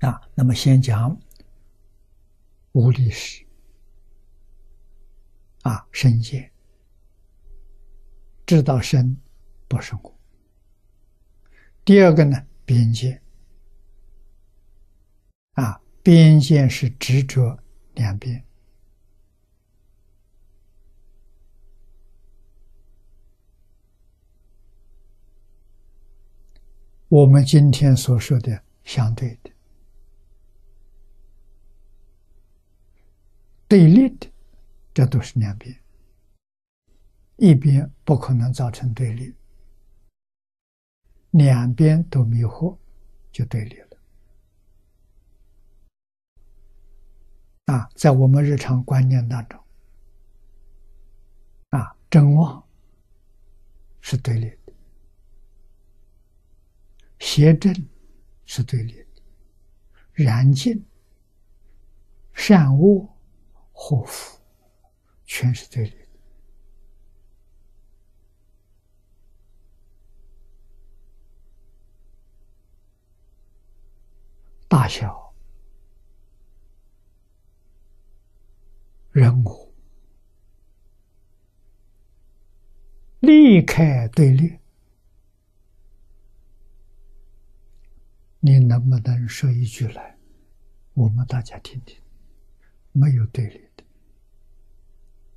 啊，那么先讲无历史啊，身见，知道生不生我。第二个呢，边界啊，边界是执着两边。我们今天所说的相对的。对立的，这都是两边，一边不可能造成对立，两边都迷惑，就对立了。啊，在我们日常观念当中，啊，真妄是对立的，邪正是对立的，然尽善恶。祸福全是对立的，大小人物离开对立，你能不能说一句来？我们大家听听，没有对立。的，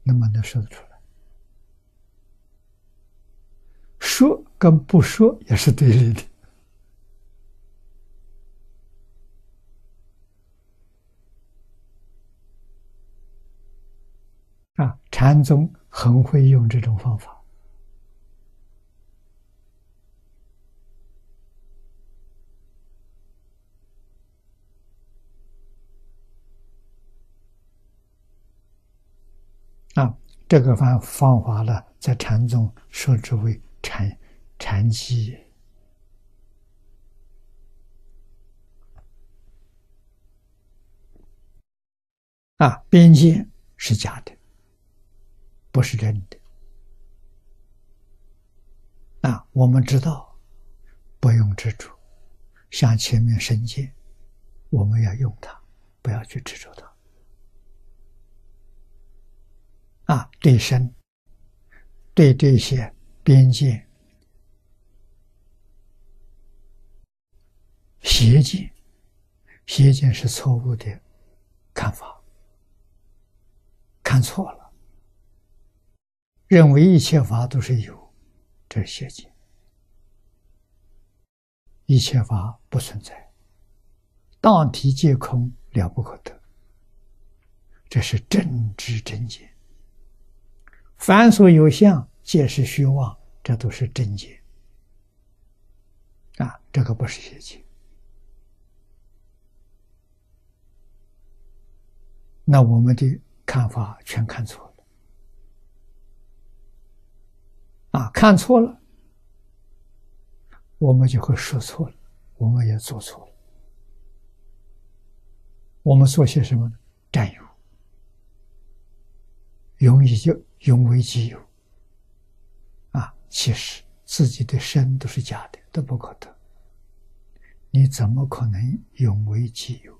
那么能说得出来？说跟不说也是对立的。啊，禅宗很会用这种方法。这个方方法呢，在禅宗说之为禅禅机。啊，边界是假的，不是真的。啊，我们知道，不用执着，像前面身界，我们要用它，不要去执着它。啊，对身，对这些边界、邪见，邪见是错误的看法，看错了，认为一切法都是有，这是邪见，一切法不存在，当体皆空，了不可得，这是真知真见。凡所有相，皆是虚妄，这都是真解。啊，这个不是邪见。那我们的看法全看错了。啊，看错了，我们就会说错了，我们也做错了。我们做些什么呢？占有，容易就。用为己有，啊，其实自己的身都是假的，都不可得。你怎么可能用为己有？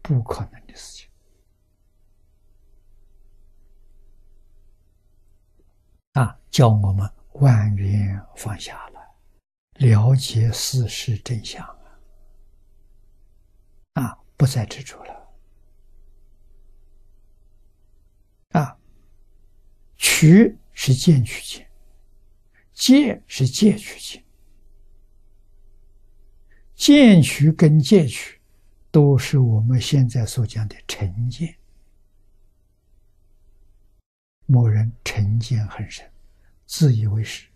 不可能的事情。啊，叫我们万缘放下了，了解事实真相啊！啊，不再执着了。取是见取见，戒是戒取见，见取跟戒取都是我们现在所讲的成见。某人成见很深，自以为是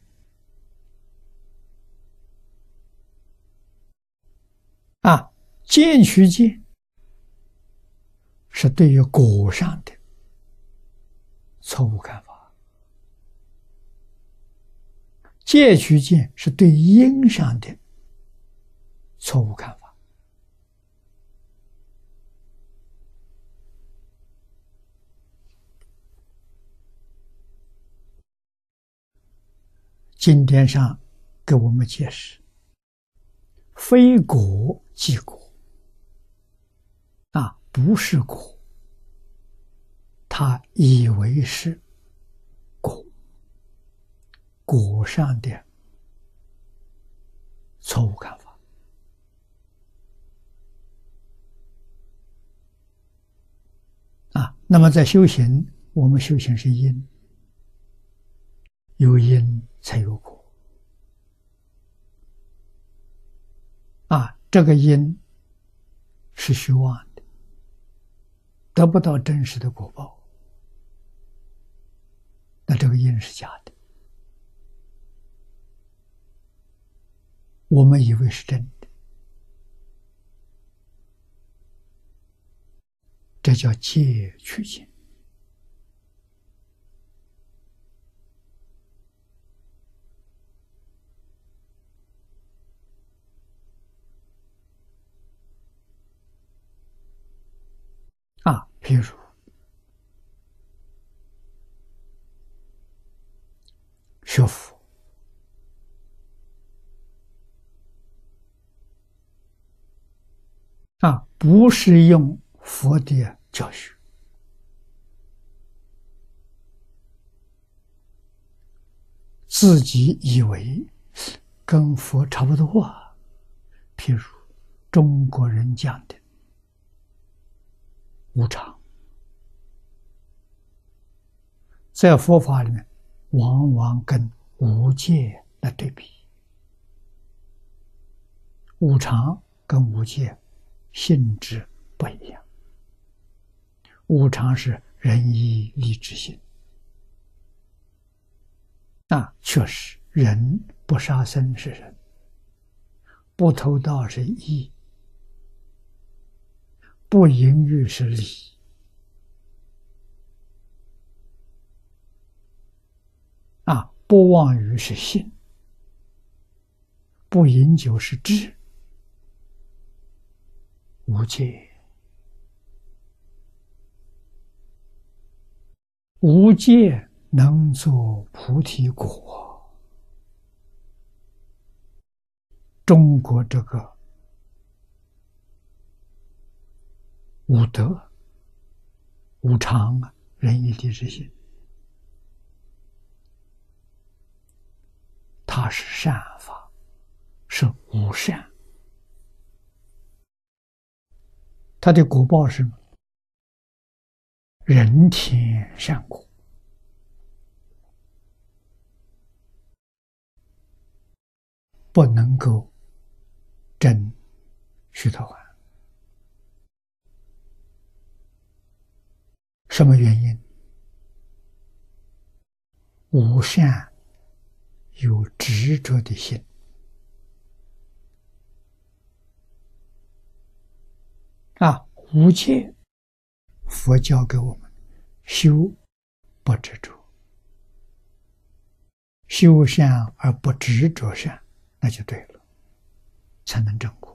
啊，见取见是对于果上的错误看法。戒取见是对因上的错误看法。经典上给我们解释：非果即果，啊不是果，他以为是，果上的错误看法啊。那么在修行，我们修行是因，有因才有果啊，这个因是虚妄的。得不到真实的果报，那这个因是假的。我们以为是真的，这叫借取心啊。譬如学佛啊，不是用佛的教学，自己以为跟佛差不多啊。譬如中国人讲的无常。在佛法里面，往往跟无界来对比。无常跟无界性质不一样。无常是仁义礼智信，那确实人不杀生是人，不偷盗是义，不淫欲是礼。啊，不妄语是信，不饮酒是智，无戒，无戒能作菩提果。中国这个无德、无常啊，仁义礼智信。它是善法，是无善，他的果报是人天善果，不能够真虚陀洹。什么原因？无善。有执着的心啊，无戒，佛教给我们修不执着，修善而不执着善，那就对了，才能正果。